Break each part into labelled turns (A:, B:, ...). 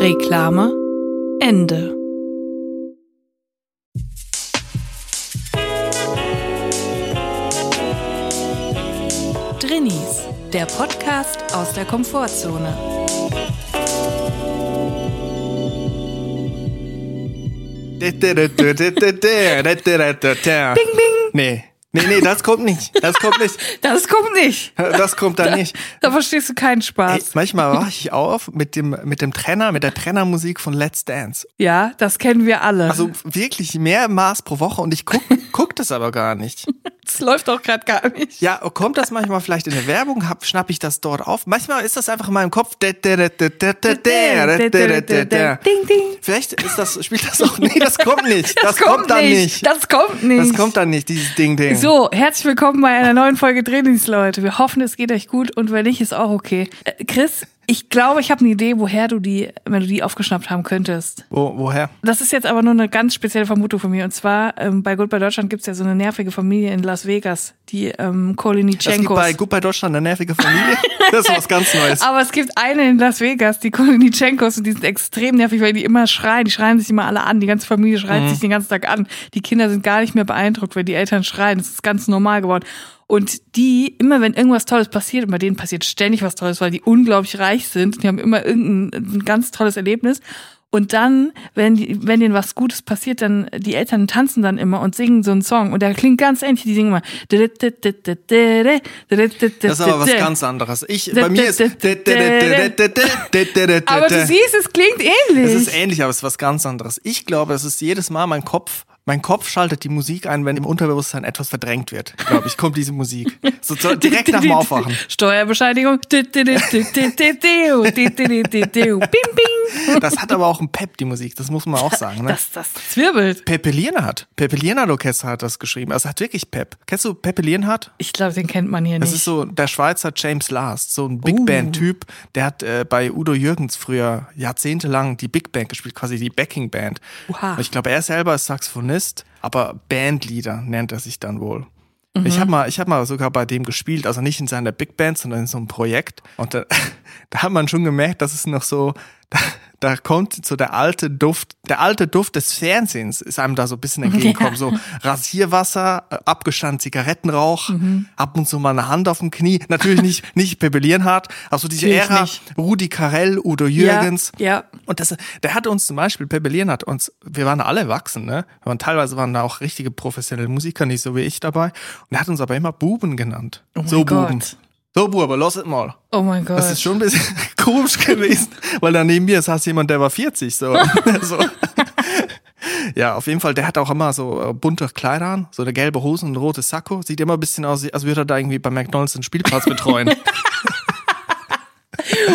A: Reklame Ende. Drinnies, der Podcast aus der Komfortzone.
B: Bing, bing. Nee. Nee, nee, das kommt nicht. Das kommt nicht.
A: Das kommt nicht.
B: Das kommt da nicht.
A: Da verstehst du keinen Spaß.
B: Ey, manchmal wache ich auf mit dem, mit dem Trenner, mit der Trennermusik von Let's Dance.
A: Ja, das kennen wir alle.
B: Also wirklich mehr Maß pro Woche und ich guck, guck das aber gar nicht.
A: Das läuft auch gerade gar nicht.
B: Ja, kommt das manchmal vielleicht in der Werbung, hab, schnapp ich das dort auf. Manchmal ist das einfach in meinem Kopf. Vielleicht ist das, spielt das auch. Nee, das kommt nicht. Das,
A: Das
B: kommt dann nicht.
A: Das kommt nicht.
B: Das kommt dann nicht, dieses Ding, Ding.
A: So, herzlich willkommen bei einer neuen Folge Trainings, Leute. Wir hoffen, es geht euch gut und wenn nicht, ist auch okay. Äh, Chris, ich glaube, ich habe eine Idee, woher du die Melodie aufgeschnappt haben könntest.
B: Wo, woher?
A: Das ist jetzt aber nur eine ganz spezielle Vermutung von mir. Und zwar, ähm, bei Goodbye Deutschland gibt's ja so eine nervige Familie in Las Vegas, die ähm,
B: Es gibt bei Goodbye Deutschland eine nervige Familie. Das ist was ganz Neues.
A: Aber es gibt eine in Las Vegas, die Kolinichenkos, und die sind extrem nervig, weil die immer schreien. Die schreien sich immer alle an. Die ganze Familie schreit
B: Mhm.
A: sich den ganzen Tag an. Die Kinder sind gar nicht mehr beeindruckt, wenn die Eltern schreien. Das ist ganz normal geworden. Und die, immer wenn irgendwas Tolles passiert, und bei denen passiert ständig was Tolles, weil die unglaublich reich sind, die haben immer irgendein ein ganz tolles Erlebnis. Und dann, wenn, die, wenn denen was Gutes passiert, dann die Eltern tanzen dann immer und singen so einen Song. Und der klingt ganz ähnlich. Die singen immer.
B: Das ist aber was ganz anderes. Ich, bei mir ist.
A: Aber du siehst, es klingt ähnlich.
B: Es ist ähnlich, aber es ist was ganz anderes. Ich glaube, es ist jedes Mal mein Kopf. Mein Kopf schaltet die Musik ein, wenn im Unterbewusstsein etwas verdrängt wird. Glaube ich, kommt diese Musik. So direkt nach dem Aufwachen.
A: Steuerbescheinigung.
B: Das hat aber auch ein Pep, die Musik. Das muss man auch sagen. Ne?
A: Das, das zwirbelt.
B: Pepe Lienhardt. Pepe Lienhardt Orchester hat das geschrieben. Also hat wirklich Pep. Kennst du Pepe Lienhardt?
A: Ich glaube, den kennt man hier
B: Das
A: nicht.
B: ist so der Schweizer James Last, so ein Big
A: Uh.
B: Band-Typ. Der hat äh, bei Udo Jürgens früher jahrzehntelang die Big Band gespielt, quasi die Backing Band. Und Ich glaube, er selber ist Saxophonist, aber Bandleader nennt er sich dann wohl.
A: Mhm.
B: Ich habe mal, ich habe mal sogar bei dem gespielt, also nicht in seiner Big Band, sondern in so einem Projekt. Und da, da hat man schon gemerkt, dass es noch so, da, kommt so der alte Duft, der alte Duft des Fernsehens ist einem da so ein bisschen entgegengekommen. So Rasierwasser, äh, abgestand Zigarettenrauch,
A: Mhm.
B: ab und zu mal eine Hand auf dem Knie. Natürlich nicht, nicht Pepe Lienhardt, aber so diese
A: Natürlich
B: Ära,
A: nicht.
B: Rudi Carell, Udo Jürgens.
A: Ja, ja.
B: Und das, der hat uns zum Beispiel, Pepe Lienhardt uns, wir waren alle erwachsen, ne? Wir waren, teilweise waren da auch richtige professionelle Musiker, nicht so wie ich dabei. Und er hat uns aber immer Buben genannt.
A: Oh
B: so
A: Gott.
B: So Buben, es mal.
A: Oh mein Gott.
B: Das ist schon ein bisschen komisch gewesen, weil da neben mir saß jemand, der war 40, so. so. Ja, auf jeden Fall, der hat auch immer so äh, bunte Kleider an, so eine gelbe Hose und ein rotes Sakko. Sieht immer ein bisschen aus, als würde er da irgendwie bei McDonalds den Spielplatz betreuen.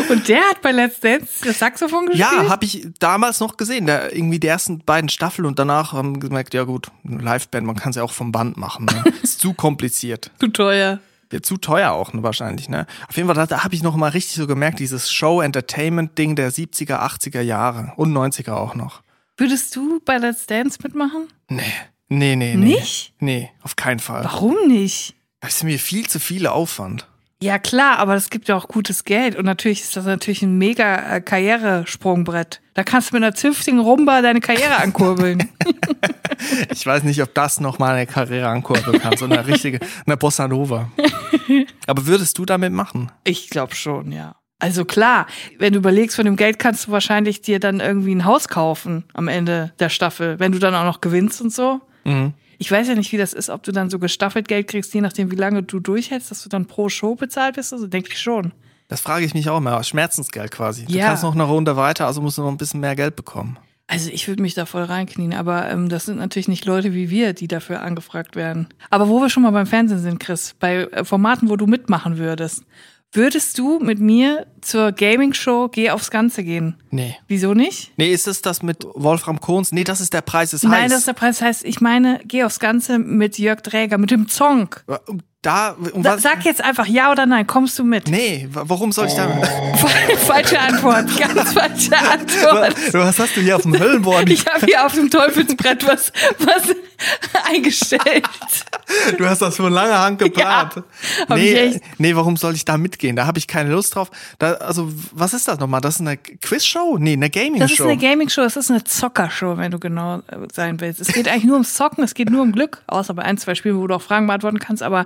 A: Und der hat bei Let's Dance das Saxophon gespielt?
B: Ja, habe ich damals noch gesehen. Der, irgendwie die ersten beiden Staffeln und danach haben gemerkt, ja gut, eine Liveband, man kann es ja auch vom Band machen. Ne? Ist zu kompliziert.
A: Zu teuer.
B: Ja, zu teuer auch ne, wahrscheinlich, ne? Auf jeden Fall, da, da habe ich noch mal richtig so gemerkt, dieses Show-Entertainment-Ding der 70er, 80er Jahre und 90er auch noch.
A: Würdest du bei Let's Dance mitmachen?
B: Nee, nee, nee, nee.
A: Nicht?
B: Nee, auf keinen Fall.
A: Warum nicht?
B: Das ist mir viel zu viel Aufwand.
A: Ja klar, aber es gibt ja auch gutes Geld und natürlich ist das natürlich ein mega äh, Karrieresprungbrett. Da kannst du mit einer zünftigen Rumba deine Karriere ankurbeln.
B: Ich weiß nicht, ob das noch mal eine Karriere ankurbeln kann, so eine richtige, eine Bossa Nova. Aber würdest du damit machen?
A: ich glaube schon, ja. Also klar, wenn du überlegst, von dem Geld kannst du wahrscheinlich dir dann irgendwie ein Haus kaufen am Ende der Staffel, wenn du dann auch noch gewinnst und so.
B: Mhm.
A: Ich weiß ja nicht, wie das ist, ob du dann so gestaffelt Geld kriegst, je nachdem, wie lange du durchhältst, dass du dann pro Show bezahlt bist. Also denke ich schon.
B: Das frage ich mich auch immer. Schmerzensgeld quasi. Du
A: Ja.
B: kannst noch eine Runde weiter, also musst du noch ein bisschen mehr Geld bekommen.
A: Also ich würde mich da voll reinknien, aber ähm, das sind natürlich nicht Leute wie wir, die dafür angefragt werden. Aber wo wir schon mal beim Fernsehen sind, Chris, bei äh, Formaten, wo du mitmachen würdest, würdest du mit mir zur Gaming-Show Geh aufs Ganze gehen?
B: Nee.
A: Wieso nicht?
B: Nee, ist es das mit Wolfram Kohns? Nee, das ist der Preis ist
A: Nein,
B: heiß.
A: das ist der Preis. Heißt, ich meine, Geh aufs Ganze mit Jörg Dräger, mit dem Zong.
B: Da, um
A: Sa sag jetzt einfach ja oder nein, kommst du mit?
B: Nee, wa- warum soll ich da?
A: falsche Antwort, ganz falsche Antwort.
B: Was hast du hier auf dem Höllenboard?
A: Ich habe hier auf dem Teufelsbrett was, was eingestellt.
B: Du hast das von langer Hand geplant.
A: Ja,
B: nee, nee, warum soll ich da mitgehen? Da habe ich keine Lust drauf. Da, also, was ist das nochmal? Das ist eine Quizshow? Nee, eine Gaming-Show.
A: Das ist eine Gaming-Show, es ist eine Zockershow, wenn du genau äh, sein willst. Es geht eigentlich nur ums Zocken, es geht nur um Glück, außer bei ein, zwei Spielen, wo du auch Fragen beantworten kannst, aber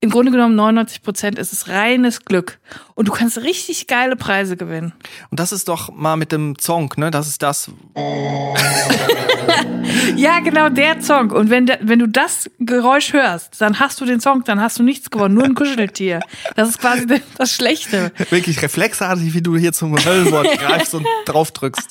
A: im Grunde genommen 99 Prozent ist es reines Glück. Und du kannst richtig geile Preise gewinnen.
B: Und das ist doch mal mit dem Zonk, ne? Das ist das.
A: Ja, genau, der Song. Und wenn, wenn du das Geräusch hörst, dann hast du den Song, dann hast du nichts gewonnen, nur ein Kuscheltier. Das ist quasi das Schlechte.
B: Wirklich reflexartig, wie du hier zum Höllenboard greifst und drauf drückst.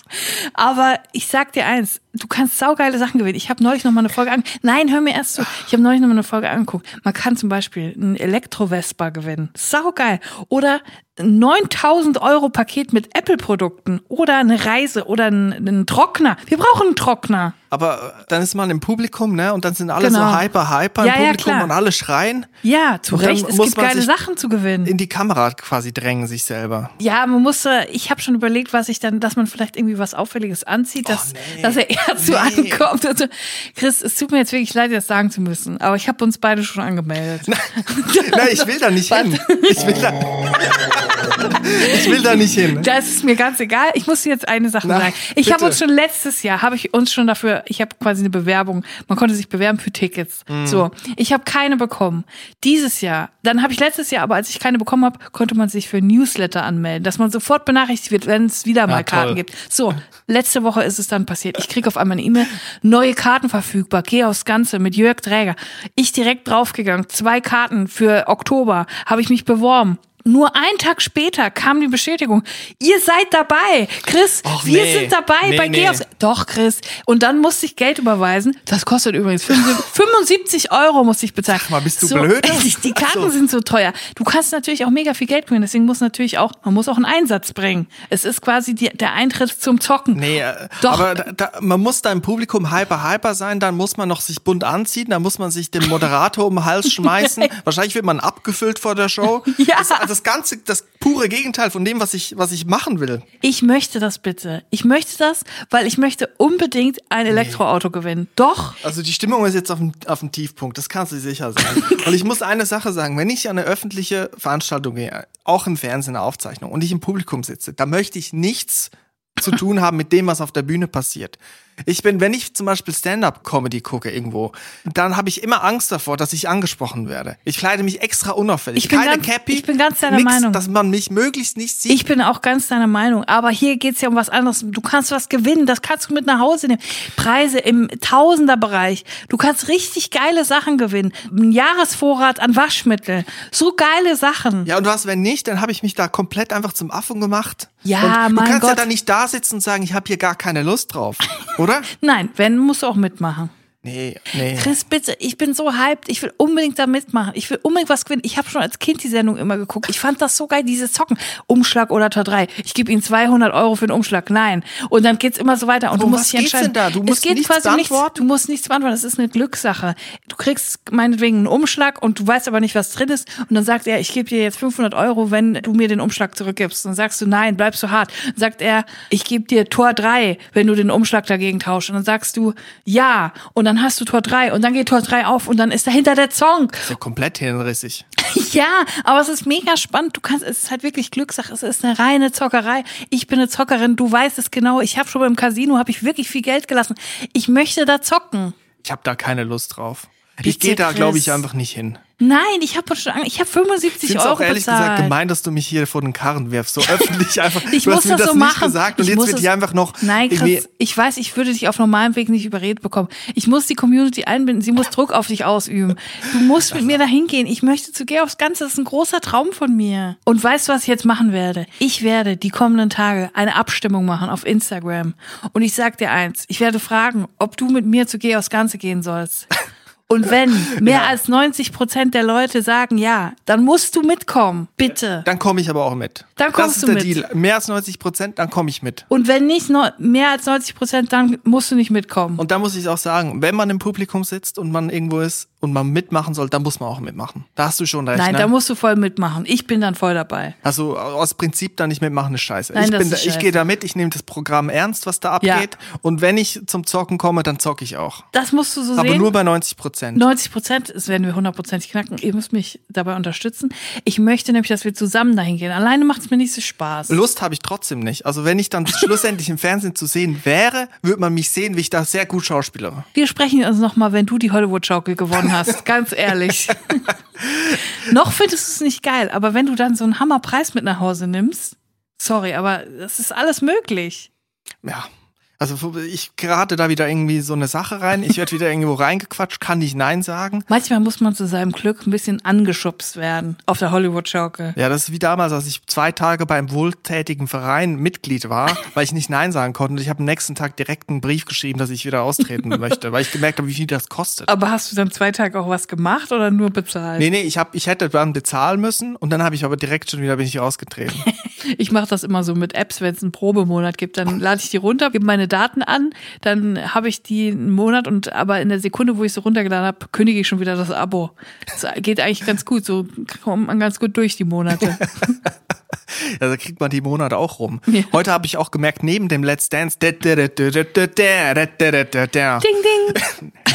A: Aber ich sag dir eins, du kannst saugeile Sachen gewinnen. Ich habe neulich noch mal eine Folge angeguckt. Nein, hör mir erst zu. Ich habe neulich noch mal eine Folge angeguckt. Man kann zum Beispiel ein Elektro-Vespa gewinnen. Saugeil. Oder 9000 Euro Paket mit Apple-Produkten. Oder eine Reise oder einen, einen Trockner. Wir brauchen einen Trockner.
B: Aber äh, dann ist man im Publikum, ne? Und dann sind alle
A: Genau.
B: so hyper, hyper im
A: Ja, ja,
B: Publikum
A: klar.
B: und alle schreien
A: Ja, zu
B: Und
A: Recht. Es
B: muss
A: gibt
B: man
A: geile
B: sich
A: Sachen zu gewinnen.
B: in die Kamera quasi drängen, sich selber.
A: Ja, man muss, äh, ich habe schon überlegt, was ich dann, dass man vielleicht irgendwie was Auffälliges anzieht, dass,
B: nee.
A: dass er eher so
B: Nee.
A: ankommt. Und so. Chris, es tut mir jetzt wirklich leid, das sagen zu müssen, aber ich habe uns beide schon angemeldet.
B: Nein, ich will da nicht hin. Ich will da, ich will da nicht hin.
A: Das ist mir ganz egal. Ich muss dir jetzt eine Sache
B: Na,
A: sagen. Ich habe uns schon letztes Jahr, habe ich uns schon dafür, ich habe quasi eine Bewerbung, man konnte sich bewerben für Tickets.
B: Mhm.
A: So, ich habe keine bekommen. Dieses Jahr, dann habe ich letztes Jahr, aber als ich keine bekommen habe, konnte man sich für Newsletter anmelden, dass man sofort benachrichtigt wird, wenn es wieder mal
B: Ja, toll.
A: Karten gibt. So, letzte Woche ist es dann passiert. Ich krieg auf einmal eine E-Mail, neue Karten verfügbar, geh aufs Ganze mit Jörg Träger. Ich direkt draufgegangen, zwei Karten für Oktober, habe ich mich beworben. Nur einen Tag später kam die Bestätigung. Ihr seid dabei. Chris,
B: Och,
A: wir
B: nee.
A: sind dabei
B: Nee,
A: bei
B: nee.
A: Aufs Doch, Chris. Und dann musste ich Geld überweisen. Das kostet übrigens 75 Euro musste ich bezahlen.
B: Sag mal, bist du
A: so,
B: blöd?
A: Die Karten
B: So.
A: sind so teuer. Du kannst natürlich auch mega viel Geld gewinnen. Deswegen muss natürlich auch, man muss auch einen Einsatz bringen. Es ist quasi die, der Eintritt zum Zocken.
B: Nee, äh,
A: Doch.
B: aber da, da, man muss da im Publikum hyper, hyper sein, dann muss man noch sich bunt anziehen, dann muss man sich dem Moderator um den Hals schmeißen. Wahrscheinlich wird man abgefüllt vor der Show.
A: Ja.
B: Das, das ganze, das pure Gegenteil von dem, was ich, was ich machen will.
A: Ich möchte das bitte. Ich möchte das, weil ich möchte unbedingt ein Elektroauto gewinnen. Doch.
B: Also die Stimmung ist jetzt auf dem, auf dem Tiefpunkt, das kannst du sicher sein. Und ich muss eine Sache sagen, wenn ich an eine öffentliche Veranstaltung gehe, auch im Fernsehen, eine Aufzeichnung, und ich im Publikum sitze, da möchte ich nichts zu tun haben mit dem, was auf der Bühne passiert. Ich bin, wenn ich zum Beispiel Stand-up-Comedy gucke irgendwo, dann habe ich immer Angst davor, dass ich angesprochen werde. Ich kleide mich extra unauffällig.
A: Ich bin
B: Keine
A: ganz-
B: Cappy.
A: ich bin ganz deiner
B: nix,
A: Meinung.
B: Dass man mich möglichst nicht sieht.
A: Ich bin auch ganz deiner Meinung. Aber hier geht's ja um was anderes. Du kannst was gewinnen. Das kannst du mit nach Hause nehmen. Preise im Tausenderbereich. Du kannst richtig geile Sachen gewinnen. Ein Jahresvorrat an Waschmittel. So geile Sachen.
B: Ja, und was, wenn nicht, dann habe ich mich da komplett einfach zum Affen gemacht.
A: Ja,
B: und du
A: mein
B: kannst ja
A: Gott.
B: da nicht da sitzen und sagen, ich habe hier gar keine Lust drauf, oder?
A: Nein, wenn, musst du auch mitmachen.
B: Nee, nee.
A: Chris, bitte, ich bin so hyped. Ich will unbedingt da mitmachen. Ich will unbedingt was gewinnen. Ich habe schon als Kind die Sendung immer geguckt. Ich fand das so geil, diese Zocken. Umschlag oder Tor 3. Ich gebe Ihnen 200 Euro für den Umschlag. Nein. Und dann geht's immer so weiter. Und
B: Um
A: du musst dich entscheiden.
B: denn da? Du
A: es
B: musst
A: geht
B: nichts
A: quasi um nichts.
B: beantworten?
A: Du musst nichts beantworten. Das ist eine Glückssache. Du kriegst meinetwegen einen Umschlag und du weißt aber nicht, was drin ist. Und dann sagt er, ich gebe dir jetzt 500 Euro, wenn du mir den Umschlag zurückgibst. Dann sagst du, nein, bleib so hart. Dann sagt er, ich gebe dir Tor 3, wenn du den Umschlag dagegen tauschst. Und dann sagst du, ja. Und dann hast du Tor 3 und dann geht Tor 3 auf und dann ist dahinter der Song.
B: ist ja komplett hirnrissig.
A: Ja, aber es ist mega spannend. Du kannst, es ist halt wirklich Glückssache. Es ist eine reine Zockerei. Ich bin eine Zockerin. Du weißt es genau. Ich habe schon beim Casino habe ich wirklich viel Geld gelassen. Ich möchte da zocken.
B: Ich habe da keine Lust drauf.
A: Bitte,
B: ich gehe da, glaube ich, einfach nicht hin.
A: Nein, ich habe schon, ich habe 75
B: Ich finde es
A: Euro
B: auch ehrlich
A: bezahlt.
B: gesagt gemein, dass du mich hier vor den Karren wirfst. So öffentlich einfach.
A: Ich
B: du
A: muss
B: hast mir
A: das
B: das
A: so
B: nicht
A: machen.
B: gesagt und
A: Ich
B: jetzt wird hier einfach noch
A: Nein, Chris, ich weiß, ich würde dich auf normalem Weg nicht überredet bekommen. Ich muss die Community einbinden, sie muss Druck auf dich ausüben. Du musst mit mir dahin gehen. Ich möchte zu Geh aufs Ganze, das ist ein großer Traum von mir. Und weißt du, was ich jetzt machen werde? Ich werde die kommenden Tage eine Abstimmung machen auf Instagram. Und ich sag dir eins, ich werde fragen, ob du mit mir zu Geh aufs Ganze gehen sollst. Und wenn mehr als 90 Prozent der Leute sagen ja, dann musst du mitkommen. Bitte.
B: Dann komme ich aber auch mit.
A: Dann kommst
B: das ist
A: du
B: der
A: mit.
B: Deal. Mehr als 90 Prozent, dann komme ich mit.
A: Und wenn nicht no- mehr als 90 Prozent, dann musst du nicht mitkommen.
B: Und da muss ich auch sagen, wenn man im Publikum sitzt und man irgendwo ist und man mitmachen soll, dann muss man auch mitmachen. Da hast du schon recht.
A: Nein,
B: ne?
A: da musst du voll mitmachen. Ich bin dann voll dabei.
B: also aus Prinzip da nicht mitmachen ist scheiße.
A: Nein,
B: ich
A: das
B: bin da,
A: ist
B: ich
A: scheiße.
B: gehe da mit, ich nehme das Programm ernst, was da
A: Ja.
B: abgeht. Und wenn ich zum Zocken komme, dann zocke ich auch.
A: Das musst du so
B: Aber
A: sehen.
B: nur bei 90 Prozent.
A: 90 Prozent, das werden wir hundertprozentig knacken. Ihr müsst mich dabei unterstützen. Ich möchte nämlich, dass wir zusammen dahin gehen. Alleine macht es mir nicht so Spaß.
B: Lust habe ich trotzdem nicht. Also wenn ich dann schlussendlich im Fernsehen zu sehen wäre, würde man mich sehen, wie ich da sehr gut schauspielere.
A: Wir sprechen uns nochmal, wenn du die Hollywood-Schaukel gewonnen hast. Ganz ehrlich. Noch findest du es nicht geil, aber wenn du dann so einen Hammerpreis mit nach Hause nimmst, sorry, aber das ist alles möglich.
B: Ja. Also ich gerate da wieder irgendwie so eine Sache rein. Ich werde wieder irgendwo reingequatscht, kann nicht Nein sagen.
A: Manchmal muss man zu seinem Glück ein bisschen angeschubst werden auf der Hollywood-Schaukel.
B: Ja, das ist wie damals, als ich zwei Tage beim wohltätigen Verein Mitglied war, weil ich nicht Nein sagen konnte. Und ich habe am nächsten Tag direkt einen Brief geschrieben, dass ich wieder austreten möchte, weil ich gemerkt habe, wie viel das kostet.
A: Aber hast du dann zwei Tage auch was gemacht oder nur bezahlt?
B: Nee, nee, ich, hab, ich hätte dann bezahlen müssen und dann habe ich aber direkt schon wieder bin ich rausgetreten.
A: Ich mache das immer so mit Apps, wenn es einen Probemonat gibt, dann lade ich die runter, gebe meine Daten an, dann habe ich die einen Monat und aber in der Sekunde, wo ich sie runtergeladen habe, kündige ich schon wieder das Abo. Das geht eigentlich ganz gut, so kommt man ganz gut durch die Monate.
B: Ja, da kriegt man die Monate auch rum.
A: Ja.
B: Heute habe ich auch gemerkt, neben dem Let's Dance.
A: Ding, ding.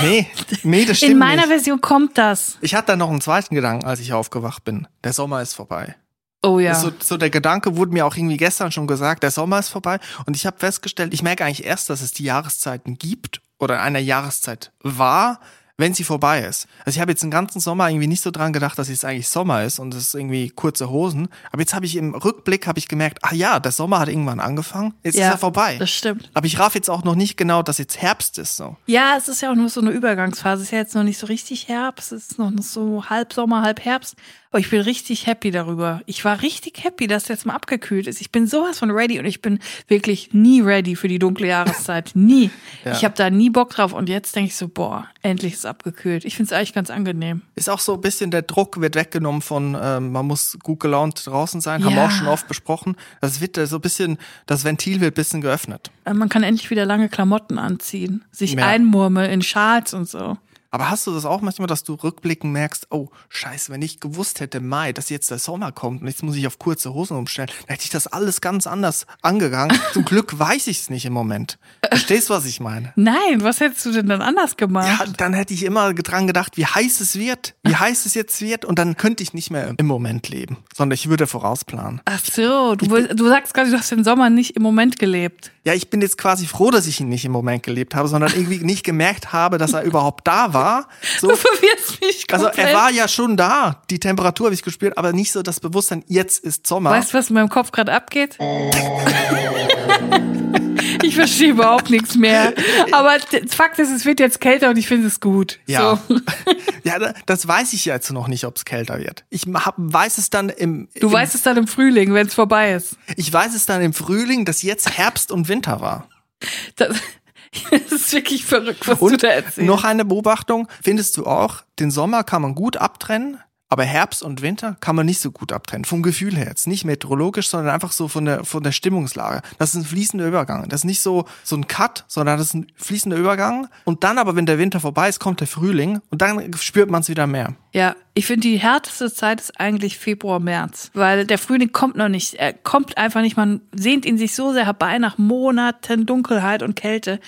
B: Nee, nee, das stimmt.
A: In meiner
B: nicht.
A: Version kommt das.
B: Ich hatte da noch einen zweiten Gedanken, als ich aufgewacht bin. Der Sommer ist vorbei.
A: Oh ja.
B: So, so der Gedanke wurde mir auch irgendwie gestern schon gesagt, der Sommer ist vorbei. Und ich habe festgestellt, ich merke eigentlich erst, dass es die Jahreszeiten gibt oder eine Jahreszeit war, wenn sie vorbei ist. Also ich habe jetzt den ganzen Sommer irgendwie nicht so dran gedacht, dass es eigentlich Sommer ist und es ist irgendwie kurze Hosen. Aber jetzt habe ich im Rückblick habe ich gemerkt, ah ja, der Sommer hat irgendwann angefangen, jetzt
A: ja,
B: ist er vorbei.
A: Das stimmt.
B: Aber ich raff jetzt auch noch nicht genau, dass jetzt Herbst ist so.
A: Ja, es ist ja auch nur so eine Übergangsphase. Es ist ja jetzt noch nicht so richtig Herbst. Es ist noch so halb Sommer, halb Herbst. Aber ich bin richtig happy darüber. Ich war richtig happy, dass jetzt mal abgekühlt ist. Ich bin sowas von ready und ich bin wirklich nie ready für die dunkle Jahreszeit. Nie.
B: Ja.
A: Ich habe da nie Bock drauf. Und jetzt denke ich so, boah, endlich ist es abgekühlt. Ich finde es eigentlich ganz angenehm.
B: Ist auch so ein bisschen der Druck wird weggenommen von, ähm, man muss gut gelaunt draußen sein, haben wir
A: Ja.
B: auch schon oft besprochen. Das wird äh, so ein bisschen, das Ventil wird ein bisschen geöffnet.
A: Äh, Man kann endlich wieder lange Klamotten anziehen, sich
B: Ja.
A: einmurmeln in Schals und so.
B: Aber hast du das auch manchmal, dass du rückblickend merkst, oh, scheiße, wenn ich gewusst hätte Mai, dass jetzt der Sommer kommt und jetzt muss ich auf kurze Hosen umstellen, dann hätte ich das alles ganz anders angegangen. Zum Glück weiß ich es nicht im Moment. Verstehst du, was ich meine?
A: Nein, was hättest du denn dann anders gemacht?
B: Ja, dann hätte ich immer dran gedacht, wie heiß es wird, wie heiß es jetzt wird und dann könnte ich nicht mehr im Moment leben, sondern ich würde vorausplanen.
A: Ach so, du, du sagst gerade, du hast den Sommer nicht im Moment gelebt.
B: Ja, ich bin jetzt quasi froh, dass ich ihn nicht im Moment gelebt habe, sondern irgendwie nicht gemerkt habe, dass er überhaupt da war. So,
A: Du verwirrst mich
B: also
A: komplett.
B: er war ja schon da, die Temperatur habe ich gespürt, aber nicht so das Bewusstsein, jetzt ist Sommer.
A: Weißt du, was in meinem Kopf gerade abgeht? ich verstehe überhaupt nichts mehr. Aber Fakt ist, es wird jetzt kälter und ich finde es gut.
B: Ja.
A: So.
B: ja, da- das weiß ich jetzt noch nicht, ob es kälter wird. Ich hab, weiß es dann im,
A: Du
B: im
A: weißt es dann im Frühling, wenn es vorbei ist.
B: ich weiß es dann im Frühling, dass jetzt Herbst und Winter war.
A: Das, das ist wirklich verrückt, was du
B: Und
A: da erzählst.
B: noch eine Beobachtung, findest du auch, den Sommer kann man gut abtrennen, aber Herbst und Winter kann man nicht so gut abtrennen. Vom Gefühl her jetzt. Nicht meteorologisch, sondern einfach so von der, von der Stimmungslage. Das ist ein fließender Übergang. Das ist nicht so, so ein Cut, sondern das ist ein fließender Übergang. Und dann aber, wenn der Winter vorbei ist, kommt der Frühling und dann spürt man es wieder mehr.
A: Ja, ich finde, die härteste Zeit ist eigentlich Februar, März. Weil der Frühling kommt noch nicht. Er kommt einfach nicht. Man sehnt ihn sich so sehr herbei nach Monaten Dunkelheit und Kälte.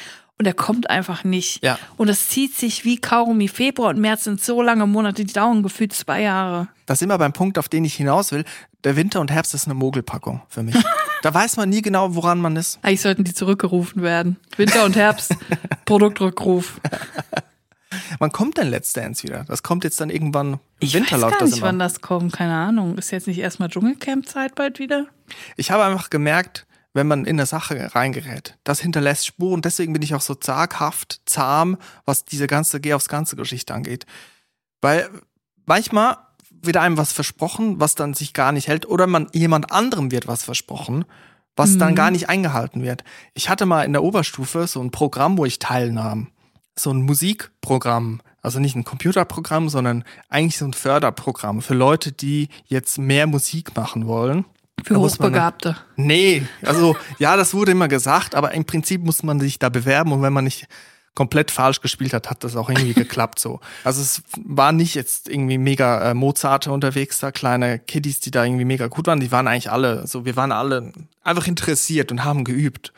A: Und er kommt einfach nicht.
B: Ja.
A: Und es zieht sich wie Kaugummi. Februar und März sind so lange Monate, die dauern gefühlt zwei Jahre.
B: Da sind wir beim Punkt, auf den ich hinaus will. Der Winter und Herbst ist eine Mogelpackung für mich. da weiß man nie genau, woran man ist.
A: Eigentlich sollten die zurückgerufen werden. Winter und Herbst, Produktrückruf.
B: wann kommt denn Let's Dance wieder? Das kommt jetzt dann irgendwann im
A: Ich
B: Winter
A: weiß
B: läuft
A: gar
B: das
A: nicht,
B: immer.
A: wann das kommt. Keine Ahnung. Ist jetzt nicht erstmal Dschungelcamp-Zeit bald wieder?
B: Ich habe einfach gemerkt, wenn man in eine Sache reingerät, das hinterlässt Spuren. Deswegen bin ich auch so zaghaft, zahm, was diese ganze Geh aufs ganze Geschichte angeht. Weil manchmal wird einem was versprochen, was dann sich gar nicht hält, oder man jemand anderem wird was versprochen, was dann gar nicht eingehalten wird. Ich hatte mal in der Oberstufe so ein Programm, wo ich teilnahm. So ein Musikprogramm. Also nicht ein Computerprogramm, sondern eigentlich so ein Förderprogramm für Leute, die jetzt mehr Musik machen wollen.
A: Für
B: muss man-
A: Hochbegabte.
B: Nee, also ja, das wurde immer gesagt, aber im Prinzip muss man sich da bewerben und wenn man nicht komplett falsch gespielt hat, hat das auch irgendwie geklappt so. Also es war nicht jetzt irgendwie mega äh, Mozart unterwegs da, kleine Kiddies, die da irgendwie mega gut waren, die waren eigentlich alle so, wir waren alle einfach interessiert und haben geübt.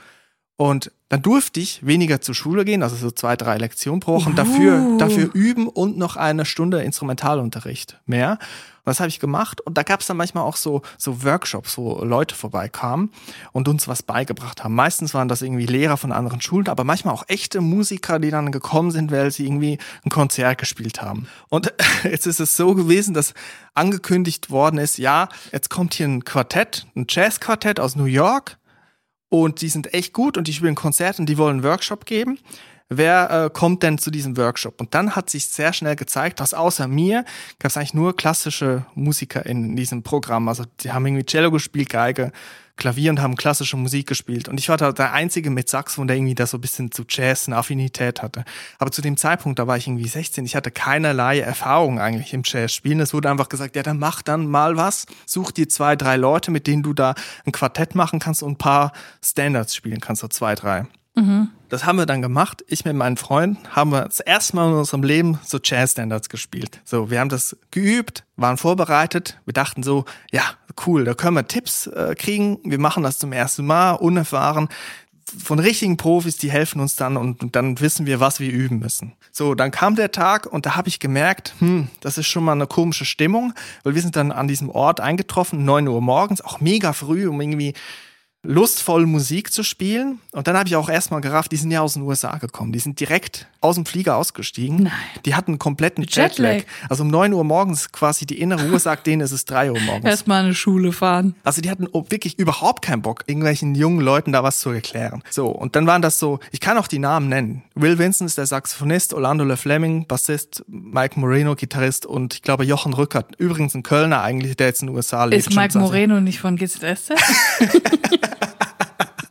B: Und dann durfte ich weniger zur Schule gehen, also so zwei, drei Lektionen pro Woche und dafür, dafür üben und noch eine Stunde Instrumentalunterricht mehr. Und das habe ich gemacht und da gab es dann manchmal auch so, so Workshops, wo Leute vorbeikamen und uns was beigebracht haben. Meistens waren das irgendwie Lehrer von anderen Schulen, aber manchmal auch echte Musiker, die dann gekommen sind, weil sie irgendwie ein Konzert gespielt haben. Und jetzt ist es so gewesen, dass angekündigt worden ist, ja, jetzt kommt hier ein Quartett, ein Jazzquartett aus New York und die sind echt gut und die spielen Konzert und die wollen einen Workshop geben. Wer äh, kommt denn zu diesem Workshop? Und dann hat sich sehr schnell gezeigt, dass außer mir gab es eigentlich nur klassische Musiker in diesem Programm. Also die haben irgendwie Cello gespielt, Geige, Klavier und haben klassische Musik gespielt. Und ich war da der Einzige mit Saxophon, der irgendwie da so ein bisschen zu Jazz eine Affinität hatte. Aber zu dem Zeitpunkt, da war ich irgendwie 16, ich hatte keinerlei Erfahrung eigentlich im Jazz-Spielen. Es wurde einfach gesagt, ja, dann mach dann mal was. Such dir zwei, drei Leute, mit denen du da ein Quartett machen kannst und ein paar Standards spielen kannst, so zwei, drei. Das haben wir dann gemacht. Ich mit meinen Freunden haben wir das erste Mal in unserem Leben so Jazz-Standards gespielt. So, wir haben das geübt, waren vorbereitet. Wir dachten so, ja, cool, da können wir Tipps äh, kriegen. Wir machen das zum ersten Mal, unerfahren. Von richtigen Profis, die helfen uns dann und, und dann wissen wir, was wir üben müssen. So, dann kam der Tag und da habe ich gemerkt, hm, das ist schon mal eine komische Stimmung, weil wir sind dann an diesem Ort eingetroffen, 9 Uhr morgens, auch mega früh, um irgendwie lustvoll Musik zu spielen. Und dann habe ich auch erstmal gerafft, die sind ja aus den USA gekommen. Die sind direkt aus dem Flieger ausgestiegen.
A: Nein.
B: Die hatten einen kompletten
A: Jetlag.
B: Jetlag. Also um 9 Uhr morgens quasi die innere Uhr sagt denen, es ist 3 Uhr morgens.
A: Erstmal eine Schule fahren.
B: Also die hatten wirklich überhaupt keinen Bock, irgendwelchen jungen Leuten da was zu erklären. So, und dann waren das so, ich kann auch die Namen nennen. Will Vincent ist der Saxophonist, Orlando Le Fleming, Bassist, Mike Moreno, Gitarrist und ich glaube Jochen Rückert, übrigens ein Kölner eigentlich, der jetzt in den USA lebt.
A: Ist Mike
B: seit-
A: Moreno nicht von GZSZ?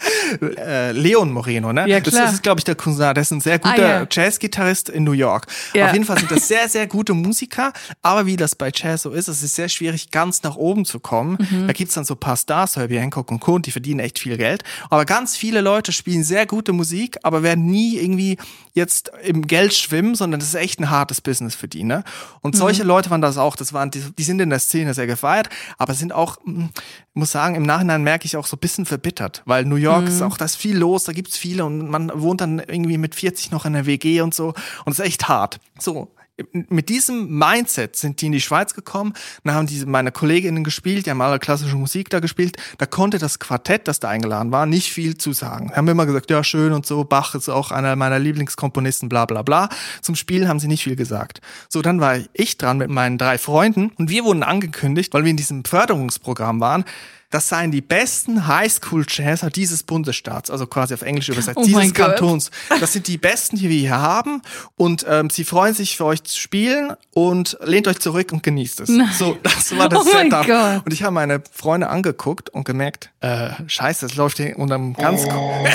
B: äh, Leon Moreno, ne?
A: Ja, klar.
B: Das ist, glaube ich, der Cousin. Der ist ein sehr guter
A: Ah, ja.
B: Jazzgitarrist in New York.
A: Ja.
B: Auf jeden Fall sind das sehr, sehr gute Musiker. Aber wie das bei Jazz so ist, es ist sehr schwierig, ganz nach oben zu kommen.
A: Mhm.
B: Da gibt's dann so ein paar Stars, Herbie Hancock und Co., die verdienen echt viel Geld. Aber ganz viele Leute spielen sehr gute Musik, aber werden nie irgendwie jetzt im Geld schwimmen, sondern das ist echt ein hartes Business für die, ne? Und
A: Mhm.
B: solche Leute waren das auch. Das waren, die, die sind in der Szene sehr gefeiert, aber sind auch, ich muss sagen, im Nachhinein merke ich auch so ein bisschen verbittert, weil New York
A: Mhm.
B: ist auch, da ist viel los, da gibt's viele und man wohnt dann irgendwie mit 40 noch in der WG und so und es ist echt hart. So, mit diesem Mindset sind die in die Schweiz gekommen, dann haben diese meine Kolleginnen gespielt, die haben alle klassische Musik da gespielt, da konnte das Quartett, das da eingeladen war, nicht viel zu sagen. Haben immer gesagt, ja schön und so, Bach ist auch einer meiner Lieblingskomponisten, bla bla bla. Zum Spielen haben sie nicht viel gesagt. So, dann war ich dran mit meinen drei Freunden und wir wurden angekündigt, weil wir in diesem Förderungsprogramm waren, das seien die besten Highschool-Jazzer dieses Bundesstaats, also quasi auf Englisch übersetzt,
A: Oh
B: dieses. Kantons. Das sind die besten, die wir hier haben. Und ähm, sie freuen sich für euch zu spielen und lehnt euch zurück und genießt es. So, das war das
A: Oh
B: Setup. Und ich habe meine Freunde angeguckt und gemerkt, äh, scheiße, das läuft hier unter einem ganz...
A: Oh.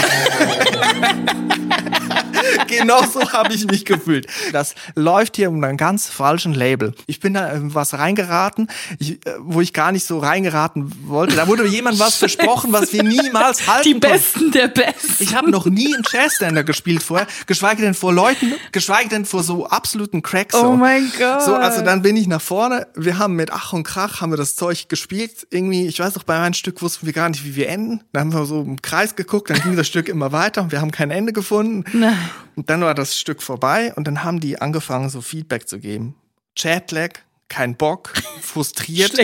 B: genau so habe ich mich gefühlt. Das läuft hier unter einem ganz falschen Label. Ich bin da in was reingeraten, ich, äh, wo ich gar nicht so reingeraten wollte. Da wurde jemand was versprochen, was wir niemals halten
A: Die
B: konnten.
A: Besten der Besten.
B: Ich habe noch nie einen Jazzstander gespielt vorher, geschweige denn vor Leuten, geschweige denn vor so absoluten Cracks.
A: Oh mein Gott.
B: So, also dann bin ich nach vorne. Wir haben mit Ach und Krach haben wir das Zeug gespielt. Irgendwie, ich weiß noch, bei meinem Stück wussten wir gar nicht, wie wir enden. Dann haben wir so im Kreis geguckt, dann ging das Stück immer weiter und wir haben kein Ende gefunden.
A: Nein.
B: Und dann war das Stück vorbei und dann haben die angefangen, so Feedback zu geben. Chatlag, kein Bock, frustriert,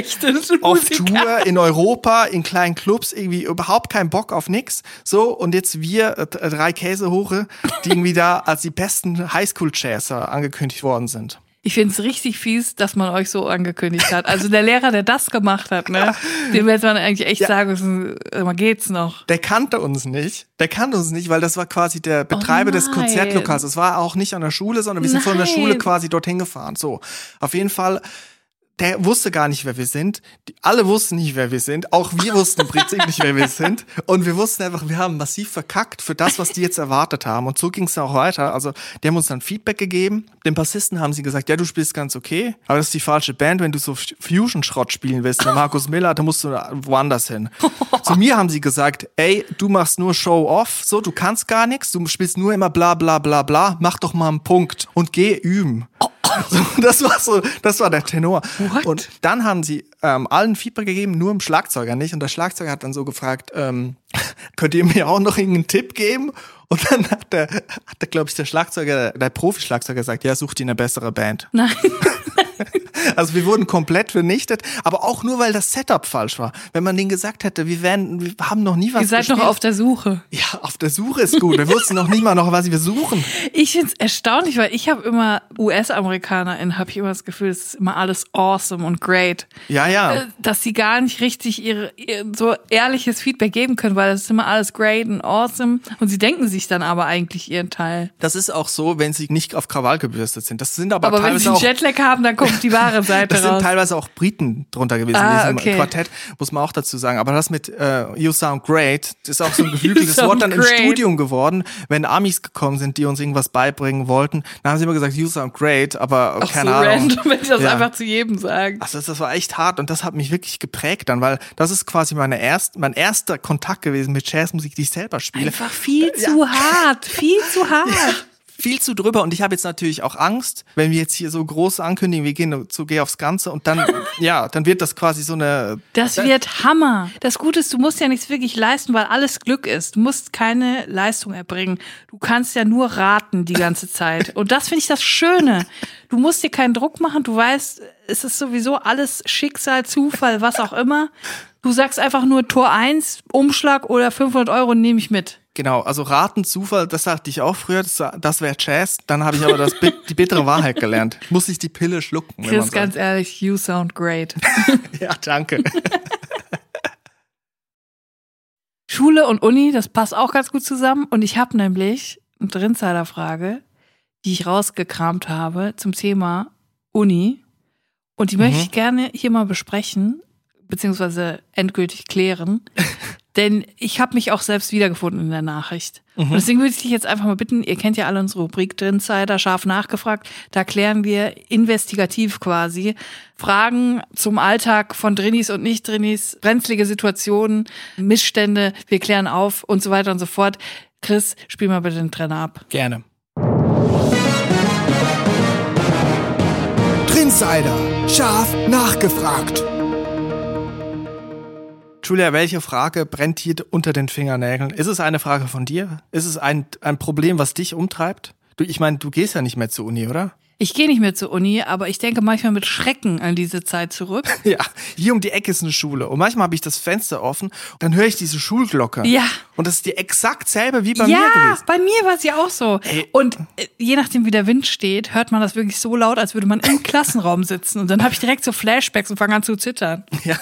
B: auf
A: Musiker.
B: Tour in Europa, in kleinen Clubs, irgendwie überhaupt keinen Bock auf nix. So, und jetzt wir, äh, drei Käsehoche, die irgendwie da als die besten Highschool-Chaser angekündigt worden sind.
A: Ich finde es richtig fies, dass man euch so angekündigt hat. Also der Lehrer, der das gemacht hat, ne, dem hätte man eigentlich echt
B: Ja.
A: sagen müssen, äh, mal geht's noch.
B: Der kannte uns nicht. Der kannte uns nicht, weil das war quasi der Betreiber des
A: Oh nein.
B: Konzertlokals. Es war auch nicht an der Schule, sondern wir sind von der
A: Nein.
B: Schule quasi dorthin gefahren. So, auf jeden Fall. Der wusste gar nicht, wer wir sind. Die, alle wussten nicht, wer wir sind. Auch wir wussten im Prinzip nicht, wer wir sind. Und wir wussten einfach, wir haben massiv verkackt für das, was die jetzt erwartet haben. Und so ging es auch weiter. Also, die haben uns dann Feedback gegeben. Dem Bassisten haben sie gesagt, ja, du spielst ganz okay, aber das ist die falsche Band. Wenn du so Fusion-Schrott spielen willst, mit Markus Miller, dann musst du woanders hin. Zu mir haben sie gesagt, ey, du machst nur Show-off, so, du kannst gar nichts, du spielst nur immer bla bla bla bla, mach doch mal einen Punkt und geh üben. So, das war so, das war der Tenor.
A: What?
B: Und dann haben sie ähm, allen Feedback gegeben, nur dem Schlagzeuger nicht. Und der Schlagzeuger hat dann so gefragt, ähm, könnt ihr mir auch noch irgendeinen Tipp geben? Und dann hat der, hat der glaube ich, der Schlagzeuger, der Profi-Schlagzeuger gesagt, ja, such dir eine bessere Band.
A: Nein.
B: Also wir wurden komplett vernichtet, aber auch nur, weil das Setup falsch war. Wenn man denen gesagt hätte, wir werden, wir haben noch nie was
A: Ihr seid
B: gespielt.
A: noch auf der Suche.
B: ja, auf der Suche ist gut. Wir wussten noch nicht mal noch, was wir suchen.
A: Ich find's erstaunlich, weil ich habe immer US-AmerikanerInnen, habe ich immer das Gefühl, es ist immer alles awesome und great.
B: Ja, ja.
A: Äh, Dass sie gar nicht richtig ihre, ihr so ehrliches Feedback geben können, weil es ist immer alles great und awesome. Und sie denken sich dann aber eigentlich ihren Teil.
B: Das ist auch so, wenn sie nicht auf Krawall gebürstet sind. Das sind aber,
A: Aber wenn
B: teilweise
A: sie einen Jetlag haben, dann kommt die wahre Seite
B: Das sind
A: raus.
B: teilweise auch Briten drunter gewesen
A: Ah,
B: in diesem
A: okay.
B: Quartett, muss man auch dazu sagen. Aber das mit äh, You Sound Great, ist auch so ein geflügeltes Wort dann im
A: great.
B: Studium geworden. Wenn Amis gekommen sind, die uns irgendwas beibringen wollten, dann haben sie immer gesagt, You Sound Great, aber
A: Auch
B: keine
A: so
B: Ahnung.
A: random, wenn ich das
B: Ja.
A: einfach zu jedem sagen.
B: Also das, das war echt hart und das hat mich wirklich geprägt dann, weil das ist quasi meine erst, mein erster Kontakt gewesen mit Jazzmusik, die ich selber spiele.
A: Einfach viel zu hart, viel zu hart.
B: Viel zu drüber und ich habe jetzt natürlich auch Angst, wenn wir jetzt hier so groß ankündigen, wir gehen zu Geh aufs Ganze und dann, ja, dann wird das quasi so eine
A: Das wird Hammer. Das Gute ist, du musst ja nichts wirklich leisten, weil alles Glück ist. Du musst keine Leistung erbringen. Du kannst ja nur raten die ganze Zeit. Und das finde ich das Schöne. Du musst dir keinen Druck machen. Du weißt, es ist sowieso alles Schicksal, Zufall, was auch immer. Du sagst einfach nur Tor 1, Umschlag oder 500 Euro nehme ich mit.
B: Genau, also Raten, Zufall, das sagte ich auch früher, das, das wäre Jazz. Dann habe ich aber das, die bittere Wahrheit gelernt. Muss ich die Pille schlucken.
A: Chris, ganz ehrlich, you sound great.
B: Ja, danke.
A: Schule und Uni, das passt auch ganz gut zusammen. Und ich habe nämlich eine Drinsider-Frage, die ich rausgekramt habe zum Thema Uni. Und die möchte ich gerne hier mal besprechen, beziehungsweise endgültig klären. Denn ich habe mich auch selbst wiedergefunden in der Nachricht. Und deswegen würde ich dich jetzt einfach mal bitten, ihr kennt ja alle unsere Rubrik Drinsider, scharf nachgefragt. Da klären wir investigativ quasi Fragen zum Alltag von Drinis und Nicht-Drinis, brenzlige Situationen, Missstände, wir klären auf und so weiter und so fort. Chris, spiel mal bitte den Trenner ab.
B: Gerne.
C: Trinsider. Scharf nachgefragt.
B: Julia, welche Frage brennt dir unter den Fingernägeln? Ist es eine Frage von dir? Ist es ein, ein Problem, was dich umtreibt? Du, ich meine, du gehst ja nicht mehr zur Uni, oder?
A: Ich gehe nicht mehr zur Uni, aber ich denke manchmal mit Schrecken an diese Zeit zurück.
B: Ja, hier um die Ecke ist eine Schule. Und manchmal habe ich das Fenster offen, dann höre ich diese Schulglocke.
A: Ja.
B: Und das ist die exakt selbe wie bei
A: ja,
B: mir gewesen.
A: bei mir war es ja auch so.
B: Ey.
A: Und äh, je nachdem, wie der Wind steht, hört man das wirklich so laut, als würde man im Klassenraum sitzen. Und dann habe ich direkt so Flashbacks und fange an zu zittern.
B: Ja.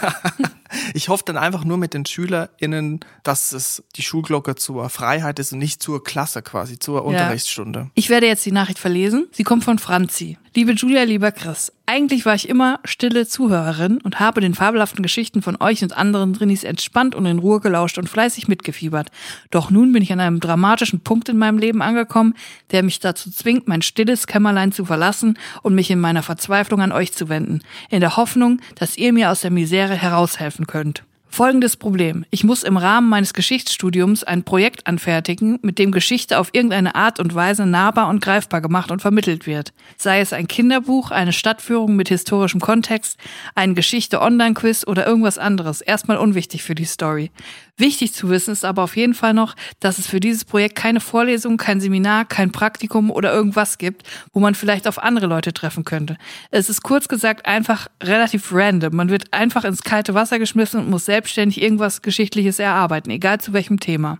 B: Ich hoffe dann einfach nur mit den SchülerInnen, dass es die Schulglocke zur Freiheit ist und nicht zur Klasse quasi, zur Unterrichtsstunde.
A: Ich werde jetzt die Nachricht verlesen. Sie kommt von Franzi. Liebe Julia, lieber Chris, eigentlich war ich immer stille Zuhörerin und habe den fabelhaften Geschichten von euch und anderen Drinis entspannt und in Ruhe gelauscht und fleißig mitgefiebert. Doch nun bin ich an einem dramatischen Punkt in meinem Leben angekommen, der mich dazu zwingt, mein stilles Kämmerlein zu verlassen und mich in meiner Verzweiflung an euch zu wenden, in der Hoffnung, dass ihr mir aus der Misere heraushelfen könnt. Folgendes Problem. Ich muss im Rahmen meines Geschichtsstudiums ein Projekt anfertigen, mit dem Geschichte auf irgendeine Art und Weise nahbar und greifbar gemacht und vermittelt wird. Sei es ein Kinderbuch, eine Stadtführung mit historischem Kontext, ein Geschichte-Online-Quiz oder irgendwas anderes. Erstmal unwichtig für die Story. Wichtig zu wissen ist aber auf jeden Fall noch, dass es für dieses Projekt keine Vorlesung, kein Seminar, kein Praktikum oder irgendwas gibt, wo man vielleicht auf andere Leute treffen könnte. Es ist kurz gesagt einfach relativ random. Man wird einfach ins kalte Wasser geschmissen und muss selbst selbstständig irgendwas Geschichtliches erarbeiten, egal zu welchem Thema.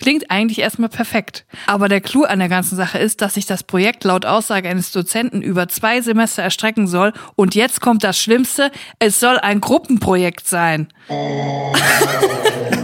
A: Klingt eigentlich erstmal perfekt. Aber der Clou an der ganzen Sache ist, dass sich das Projekt laut Aussage eines Dozenten über zwei Semester erstrecken soll. Und jetzt kommt das Schlimmste, es soll ein Gruppenprojekt sein.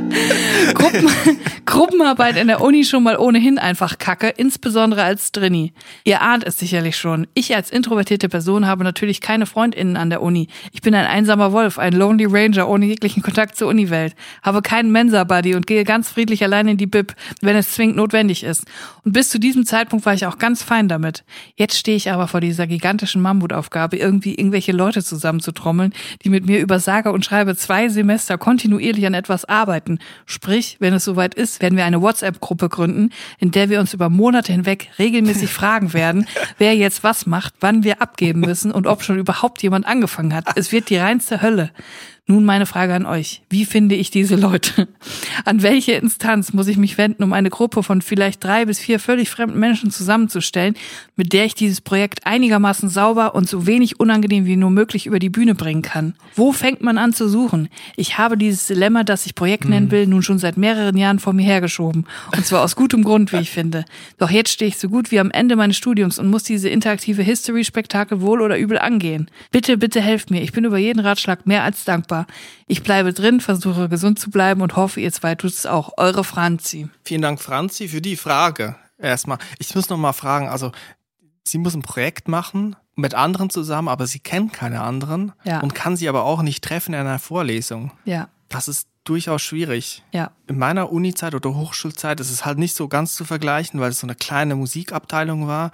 A: Gruppen, Gruppenarbeit in der Uni schon mal ohnehin einfach kacke, insbesondere als Drini. Ihr ahnt es sicherlich schon. Ich als introvertierte Person habe natürlich keine FreundInnen an der Uni. Ich bin ein einsamer Wolf, ein Lonely Ranger ohne jeglichen Kontakt zur Uniwelt. Habe keinen Mensa-Buddy und gehe ganz friedlich allein in die Bib, wenn es zwingend notwendig ist. Und bis zu diesem Zeitpunkt war ich auch ganz fein damit. Jetzt stehe ich aber vor dieser gigantischen Mammutaufgabe, irgendwie irgendwelche Leute zusammenzutrommeln, die mit mir über sage und schreibe zwei Semester kontinuierlich an etwas arbeiten. Sprich, wenn es soweit ist, werden wir eine WhatsApp-Gruppe gründen, in der wir uns über Monate hinweg regelmäßig fragen werden, wer jetzt was macht, wann wir abgeben müssen und ob schon überhaupt jemand angefangen hat. Es wird die reinste Hölle. Nun meine Frage an euch. Wie finde ich diese Leute? An welche Instanz muss ich mich wenden, um eine Gruppe von vielleicht drei bis vier völlig fremden Menschen zusammenzustellen, mit der ich dieses Projekt einigermaßen sauber und so wenig unangenehm wie nur möglich über die Bühne bringen kann? Wo fängt man an zu suchen? Ich habe dieses Dilemma, das ich Projekt nennen will, nun schon seit mehreren Jahren vor mir hergeschoben. Und zwar aus gutem Grund, wie ich finde. Doch jetzt stehe ich so gut wie am Ende meines Studiums und muss diese interaktive History-Spektakel wohl oder übel angehen. Bitte, bitte helft mir. Ich bin über jeden Ratschlag mehr als dankbar Ich bleibe drin, versuche gesund zu bleiben und hoffe, ihr zwei tut es auch. Eure Franzi.
B: Vielen Dank, Franzi, für die Frage. Erstmal, ich muss noch mal fragen, also sie muss ein Projekt machen mit anderen zusammen, aber sie kennt keine anderen
A: Ja.
B: und kann sie aber auch nicht treffen in einer Vorlesung.
A: Ja.
B: Das ist durchaus schwierig.
A: Ja.
B: In meiner Uni-Zeit oder Hochschulzeit ist es halt nicht so ganz zu vergleichen, weil es so eine kleine Musikabteilung war.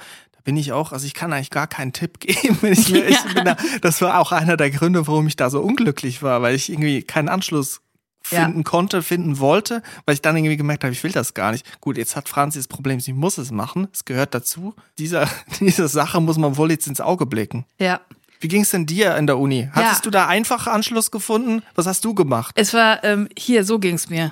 B: Bin ich auch, also ich kann eigentlich gar keinen Tipp geben. Wenn ich mir, ich bin da, das war auch einer der Gründe, warum ich da so unglücklich war, weil ich irgendwie keinen Anschluss
A: Ja.
B: finden konnte, finden wollte, weil ich dann irgendwie gemerkt habe, ich will das gar nicht. Gut, jetzt hat Franzi das Problem, sie muss es machen. Es gehört dazu. Dieser, diese Sache muss man wohl jetzt ins Auge blicken.
A: Ja.
B: Wie ging es denn dir in der Uni? Hattest du da einfach Anschluss gefunden? Was hast du gemacht?
A: Es war, ähm, hier, so ging's mir.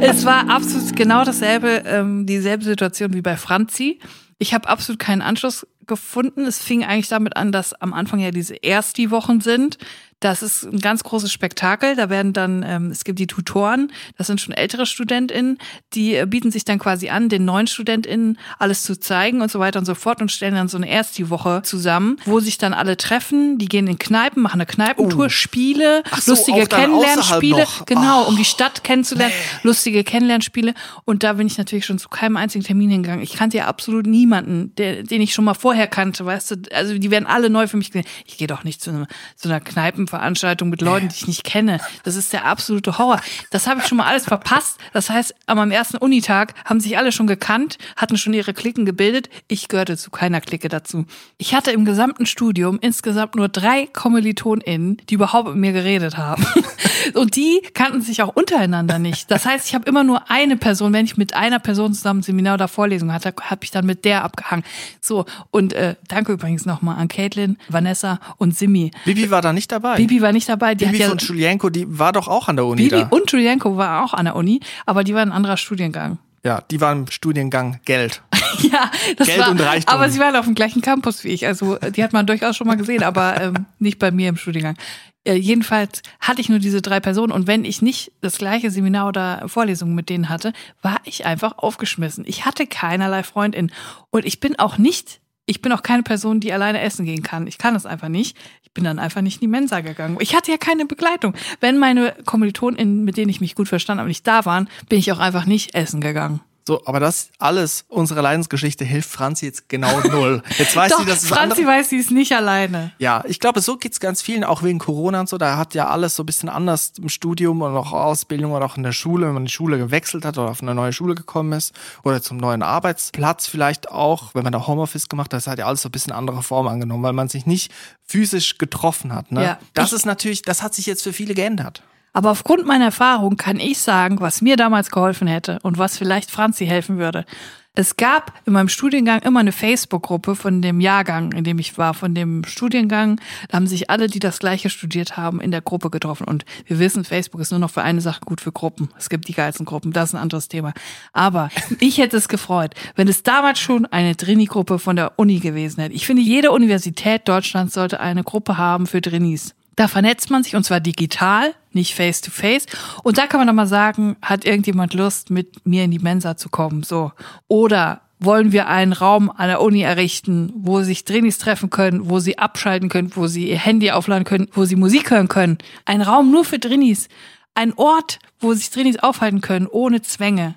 A: es war absolut genau dasselbe, ähm, dieselbe Situation wie bei Franzi. Ich habe absolut keinen Anschluss gefunden. Es fing eigentlich damit an, dass am Anfang ja diese Ersti-Wochen sind. Das ist ein ganz großes Spektakel. Da werden dann, ähm, es gibt die Tutoren, das sind schon ältere StudentInnen, die äh, bieten sich dann quasi an, den neuen StudentInnen alles zu zeigen und so weiter und so fort und stellen dann so eine Ersti-Woche zusammen, wo sich dann alle treffen. Die gehen in Kneipen, machen eine Kneipentour, Spiele,
B: Oh. Ach so,
A: lustige Kennenlernspiele. Genau, um die Stadt kennenzulernen, lustige Kennenlernspiele. Und da bin ich natürlich schon zu keinem einzigen Termin hingegangen. Ich kannte ja absolut niemanden, der, den ich schon mal vorher kannte, weißt du. Also die werden alle neu für mich. gewesen. Ich gehe doch nicht zu, einer zu einer Kneipenveranstaltung mit Leuten, die ich nicht kenne. Das ist der absolute Horror. Das habe ich schon mal alles verpasst. Das heißt, an meinem ersten Unitag haben sich alle schon gekannt, hatten schon ihre Klicken gebildet. Ich gehörte zu keiner Clique dazu. Ich hatte im gesamten Studium insgesamt nur drei KommilitonInnen, die überhaupt mit mir geredet haben. Und die kannten sich auch untereinander nicht. Das heißt, ich habe immer nur eine Person, wenn ich mit einer Person zusammen ein Seminar oder Vorlesung hatte, habe ich dann mit der abgehangen. So, und äh, danke übrigens nochmal an Caitlin, Vanessa und Simi.
B: Bibi war da nicht dabei.
A: Bibi war nicht dabei, die
B: Bibi
A: ja
B: von Julienko, die war doch auch an der Uni
A: Bibi
B: da.
A: und Julienko war auch an der Uni, aber die war ein anderer Studiengang.
B: Ja, die war im Studiengang Geld.
A: Ja, das
B: Geld
A: war,
B: und Reichtum.
A: aber sie waren auf dem gleichen Campus wie ich. Also die hat man durchaus schon mal gesehen, aber ähm, nicht bei mir im Studiengang. Äh, jedenfalls hatte ich nur diese drei Personen und wenn ich nicht das gleiche Seminar oder Vorlesung mit denen hatte, war ich einfach aufgeschmissen. Ich hatte keinerlei Freundin und ich bin auch nicht, ich bin auch keine Person, die alleine essen gehen kann. Ich kann das einfach nicht. Ich bin dann einfach nicht in die Mensa gegangen. Ich hatte ja keine Begleitung. Wenn meine KommilitonInnen, mit denen ich mich gut verstanden habe, nicht da waren, bin ich auch einfach nicht essen gegangen.
B: So, aber das alles, unsere Leidensgeschichte hilft Franzi jetzt genau null. Jetzt weiß
A: Doch,
B: sie, dass es
A: Franzi
B: andere-
A: weiß, sie ist nicht alleine.
B: Ja, ich glaube, so geht's ganz vielen, auch wegen Corona und so. Da hat ja alles so ein bisschen anders im Studium und auch Ausbildung oder auch in der Schule, wenn man die Schule gewechselt hat oder auf eine neue Schule gekommen ist oder zum neuen Arbeitsplatz vielleicht auch, wenn man da Homeoffice gemacht hat, das hat ja alles so ein bisschen andere Form angenommen, weil man sich nicht physisch getroffen hat. Ne?
A: Ja.
B: Das ist natürlich, das hat sich jetzt für viele geändert.
A: Aber aufgrund meiner Erfahrung kann ich sagen, was mir damals geholfen hätte und was vielleicht Franzi helfen würde. Es gab in meinem Studiengang immer eine Facebook-Gruppe von dem Jahrgang, in dem ich war, von dem Studiengang. Da haben sich alle, die das Gleiche studiert haben, in der Gruppe getroffen. Und wir wissen, Facebook ist nur noch für eine Sache gut für Gruppen. Es gibt die geilsten Gruppen, das ist ein anderes Thema. Aber ich hätte es gefreut, wenn es damals schon eine Drini-Gruppe von der Uni gewesen hätte. Ich finde, jede Universität Deutschlands sollte eine Gruppe haben für Drinis. Da vernetzt man sich und zwar digital, nicht face to face. Und da kann man dann mal sagen, hat irgendjemand Lust, mit mir in die Mensa zu kommen? So. Oder wollen wir einen Raum an der Uni errichten, wo sich Trainees treffen können, wo sie abschalten können, wo sie ihr Handy aufladen können, wo sie Musik hören können. Ein Raum nur für Trainees. Ein Ort, wo sich Trainees aufhalten können, ohne Zwänge.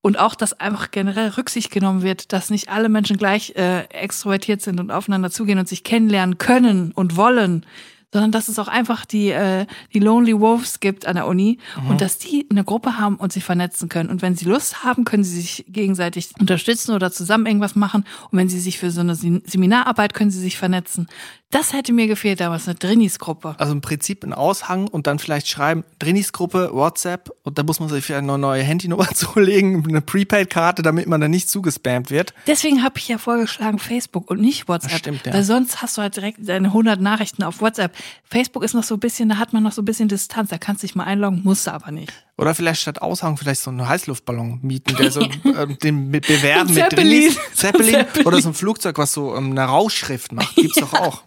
A: Und auch, dass einfach generell Rücksicht genommen wird, dass nicht alle Menschen gleich äh, extrovertiert sind und aufeinander zugehen und sich kennenlernen können und wollen, sondern dass es auch einfach die, äh, die Lonely Wolves gibt an der Uni und dass die eine Gruppe haben und sich vernetzen können. Und wenn sie Lust haben, können sie sich gegenseitig unterstützen oder zusammen irgendwas machen. Und wenn sie sich für so eine Sem- Seminararbeit können sie sich vernetzen. Das hätte mir gefehlt damals, eine Drinis-Gruppe.
B: Also im Prinzip ein Aushang und dann vielleicht schreiben, Trainingsgruppe, WhatsApp und da muss man sich vielleicht noch eine neue Handynummer zulegen, eine Prepaid-Karte, damit man da nicht zugespammt wird.
A: Deswegen habe ich ja vorgeschlagen Facebook und nicht WhatsApp.
B: Das stimmt, ja.
A: Weil sonst hast du halt direkt deine 100 Nachrichten auf WhatsApp. Facebook ist noch so ein bisschen, da hat man noch so ein bisschen Distanz. Da kannst du dich mal einloggen, musst du aber nicht.
B: Oder vielleicht statt Aushang vielleicht so einen Heißluftballon mieten, der so ähm, den mit bewerben mit
A: Zeppelin.
B: Zeppelin,
A: Zeppelin.
B: oder so ein Flugzeug, was so ähm, eine Rauschschrift macht. Gibt's doch auch.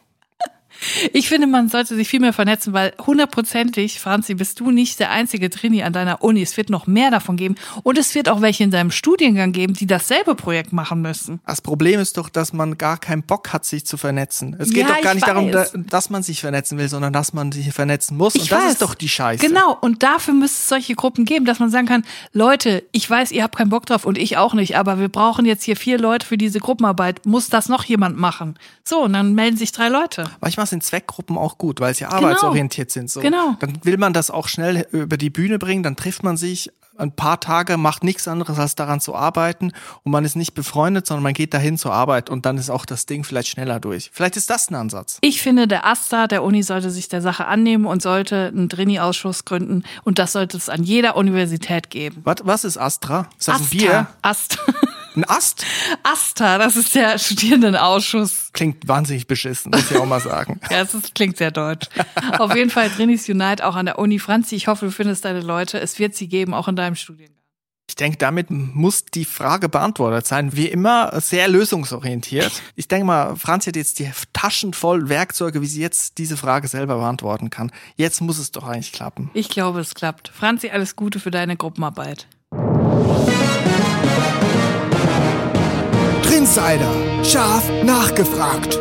A: Ich finde, man sollte sich viel mehr vernetzen, weil hundertprozentig, Franzi, bist du nicht der einzige Trini an deiner Uni. Es wird noch mehr davon geben. Und es wird auch welche in deinem Studiengang geben, die dasselbe Projekt machen müssen.
B: Das Problem ist doch, dass man gar keinen Bock hat, sich zu vernetzen. Es geht
A: Ja,
B: doch gar
A: ich
B: nicht darum,
A: weiß.
B: dass man sich vernetzen will, sondern dass man sich vernetzen muss.
A: Ich
B: und das
A: weiß.
B: ist doch die Scheiße.
A: Genau, und dafür müsste es solche Gruppen geben, dass man sagen kann, Leute, ich weiß, ihr habt keinen Bock drauf und ich auch nicht, aber wir brauchen jetzt hier vier Leute für diese Gruppenarbeit. Muss das noch jemand machen? So, und dann melden sich drei Leute.
B: Manchmal sind Zweckgruppen auch gut, weil sie arbeitsorientiert sind. So.
A: Genau.
B: Dann will man das auch schnell über die Bühne bringen, dann trifft man sich ein paar Tage, macht nichts anderes als daran zu arbeiten und man ist nicht befreundet, sondern man geht dahin zur Arbeit und dann ist auch das Ding vielleicht schneller durch. Vielleicht ist das ein Ansatz.
A: Ich finde, der AStA der Uni sollte sich der Sache annehmen und sollte einen Drini-Ausschuss gründen. Und das sollte es an jeder Universität geben.
B: Was, was ist Astra? Ist das ein
A: Asta.
B: Bier?
A: Ast.
B: Ein Ast?
A: AStA, das ist der Studierendenausschuss.
B: Klingt wahnsinnig beschissen, muss ich auch mal sagen.
A: Ja, es ist, klingt sehr deutsch. Auf jeden Fall Drinis Unite auch an der Uni. Franzi, ich hoffe, du findest deine Leute. Es wird sie geben, auch in deinem Studiengang.
B: Ich denke, damit muss die Frage beantwortet sein. Wie immer sehr lösungsorientiert. Ich denke mal, Franz hat jetzt die Taschen voll Werkzeuge, wie sie jetzt diese Frage selber beantworten kann. Jetzt muss es doch eigentlich klappen.
A: Ich glaube, es klappt. Franzi, alles Gute für deine Gruppenarbeit.
C: Trinsider. Scharf nachgefragt.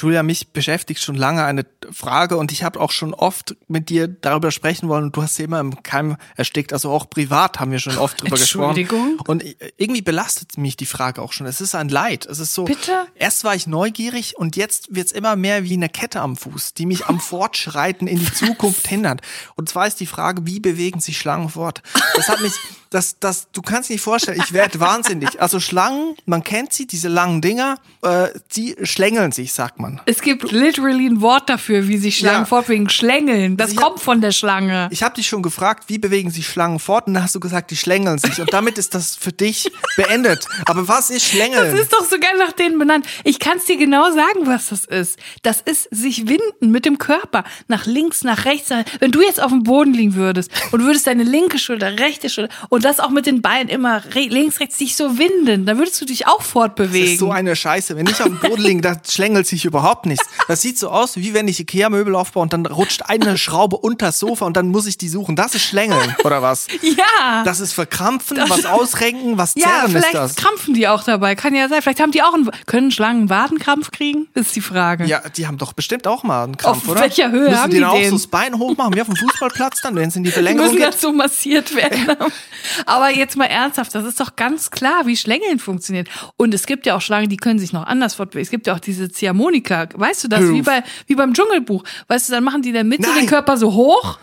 B: Julia, mich beschäftigt schon lange eine Frage und ich habe auch schon oft mit dir darüber sprechen wollen und du hast sie immer im Keim erstickt. Also auch privat haben wir schon oft drüber gesprochen.
A: Entschuldigung?
B: Und irgendwie belastet mich die Frage auch schon. Es ist ein Leid. Es ist so.
A: Bitte?
B: Erst war ich neugierig und jetzt wird's immer mehr wie eine Kette am Fuß, die mich am Fortschreiten in die Zukunft hindert. Und zwar ist die Frage, wie bewegen sich Schlangen fort? Das hat mich, das, das, du kannst dir nicht vorstellen, ich werde wahnsinnig. Also Schlangen, man kennt sie, diese langen Dinger, äh, die schlängeln sich, sagt man.
A: Es gibt literally ein Wort dafür, wie sich Schlangen
B: Ja.
A: fortbewegen. Schlängeln. Das
B: hab-
A: kommt von der Schlange.
B: Ich habe dich schon gefragt, wie bewegen sich Schlangen fort? Und dann hast du gesagt, die schlängeln sich. Und damit ist das für dich beendet. Aber was ist Schlängeln?
A: Das ist doch sogar nach denen benannt. Ich kann es dir genau sagen, was das ist. Das ist sich winden mit dem Körper. Nach links, nach rechts. Wenn du jetzt auf dem Boden liegen würdest und würdest deine linke Schulter, rechte Schulter und das auch mit den Beinen immer links, rechts dich so winden, dann würdest du dich auch
B: Das
A: fortbewegen.
B: ist so eine Scheiße. Wenn ich auf dem Boden liege, da schlängelt sich überhaupt nichts. Das sieht so aus, wie wenn ich Ikea-Möbel aufbaue und dann rutscht eine Schraube unter das Sofa und dann muss ich die suchen. Das ist Schlängeln, oder was?
A: ja.
B: Das ist verkrampfen, was ausrenken, was
A: ja,
B: zerren ist
A: vielleicht
B: das.
A: krampfen die auch dabei. Kann ja sein. Vielleicht haben die auch einen, können Schlangen einen Wadenkrampf kriegen? Ist die Frage.
B: Ja, die haben doch bestimmt auch mal einen Krampf,
A: Auf
B: oder?
A: welcher Höhe
B: Müssen
A: haben
B: die
A: die
B: auch
A: den?
B: so das Bein hochmachen, wie auf dem Fußballplatz dann, wenn es in die
A: Die
B: Verlängerung
A: müssen
B: geht?
A: dazu massiert werden. Aber jetzt mal ernsthaft, das ist doch ganz klar, wie Schlängeln funktioniert. Und es gibt ja auch Schlangen, die können sich noch anders fortbewegen. Es gibt ja auch diese Ziehharmonika. Weißt du das? Wie bei, wie beim Dschungelbuch. Weißt du, dann machen die in der Mitte
B: Nein.
A: den Körper so hoch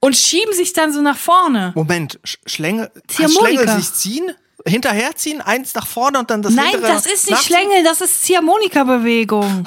A: und schieben sich dann so nach vorne.
B: Moment, Sch- Schlängel. Schlängel sich ziehen, hinterherziehen, eins nach vorne und dann das
A: Nein, das ist nicht? Schlängel, das ist Ziehharmonika-Bewegung.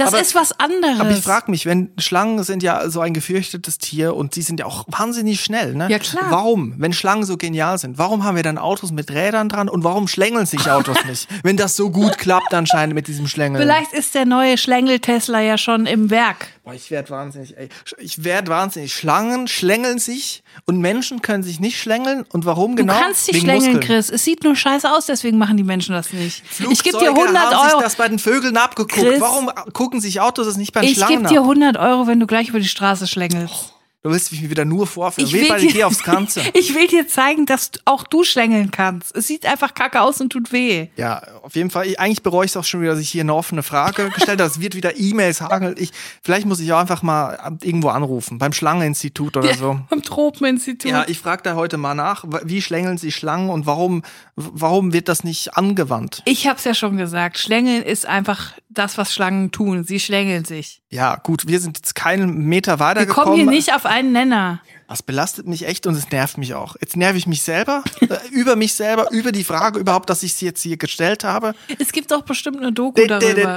A: Das
B: aber-
A: ist was anderes.
B: Aber ich frage mich, wenn Schlangen sind ja so ein gefürchtetes Tier und die sind ja auch wahnsinnig schnell, ne?
A: Ja, klar.
B: Warum, wenn Schlangen so genial sind, warum haben wir dann Autos mit Rädern dran und warum schlängeln sich Autos nicht? wenn das so gut klappt anscheinend mit diesem Schlängeln.
A: Vielleicht ist der neue Schlängel-Tesla ja schon im Werk.
B: Boah, ich werde wahnsinnig, ey. Ich werde wahnsinnig. Schlangen schlängeln sich und Menschen können sich nicht schlängeln. Und warum
A: Du
B: genau?
A: kannst dich
B: Wegen
A: schlängeln,
B: Muskeln.
A: Chris. Es sieht nur scheiße aus, deswegen machen die Menschen das nicht. Ich gebe dir
B: Flugzeuge
A: 100
B: haben sich
A: Euro.
B: das bei den Vögeln abgeguckt.
A: Chris.
B: Warum gucken sich Autos das nicht bei den
A: Ich
B: Schlangen
A: gebe
B: ab?
A: dir 100 Euro, wenn du gleich über die Straße schlängelst.
B: Du willst mich wieder nur vorführen.
A: Ich will dir-
B: geh aufs Ganze.
A: Ich will dir zeigen, dass auch du schlängeln kannst. Es sieht einfach kacke aus und tut weh.
B: Ja, auf jeden Fall. Ich, eigentlich bereue ich es auch schon wieder, dass ich hier eine offene Frage gestellt habe. Es wird wieder E-Mails hageln. Ich, vielleicht muss ich auch einfach mal irgendwo anrufen, beim Schlangeninstitut oder so.
A: Am Tropeninstitut.
B: Ja, ich frage da heute mal nach, wie schlängeln sie Schlangen und warum, warum wird das nicht angewandt?
A: Ich hab's ja schon gesagt. Schlängeln ist einfach das, was Schlangen tun. Sie schlängeln sich.
B: Ja, gut, wir sind jetzt keinen Meter
A: Wir
B: weitergekommen.
A: kommen hier nicht auf einen Nenner.
B: Das belastet mich echt und es nervt mich auch. Jetzt nerv ich mich selber, äh, über mich selber, über die Frage überhaupt, dass ich sie jetzt hier gestellt habe.
A: Es gibt doch bestimmt eine Doku darüber.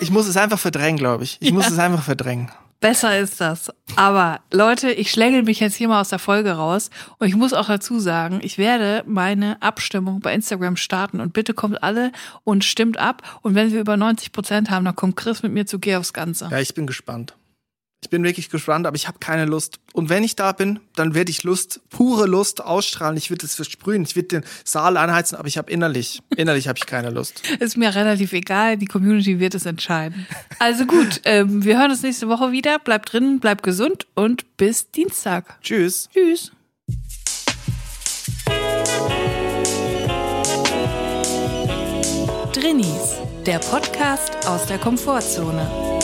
B: Ich muss es einfach verdrängen, glaube ich. Ich muss es einfach verdrängen.
A: Besser ist das. Aber Leute, ich schlängel mich jetzt hier mal aus der Folge raus. Und ich muss auch dazu sagen, ich werde meine Abstimmung bei Instagram starten. Und bitte kommt alle und stimmt ab. Und wenn wir über 90 Prozent haben, dann kommt Chris mit mir zu Geh aufs Ganze.
B: Ja, ich bin gespannt. Ich bin wirklich gespannt, aber ich habe keine Lust. Und wenn ich da bin, dann werde ich Lust, pure Lust ausstrahlen. Ich würde es versprühen, ich würde den Saal anheizen, aber ich habe innerlich, innerlich habe ich keine Lust.
A: Ist mir relativ egal. Die Community wird es entscheiden. Also gut, ähm, wir hören uns nächste Woche wieder. Bleibt drin, bleibt gesund und bis Dienstag.
B: Tschüss.
A: Tschüss. Drinnies, der Podcast aus der Komfortzone.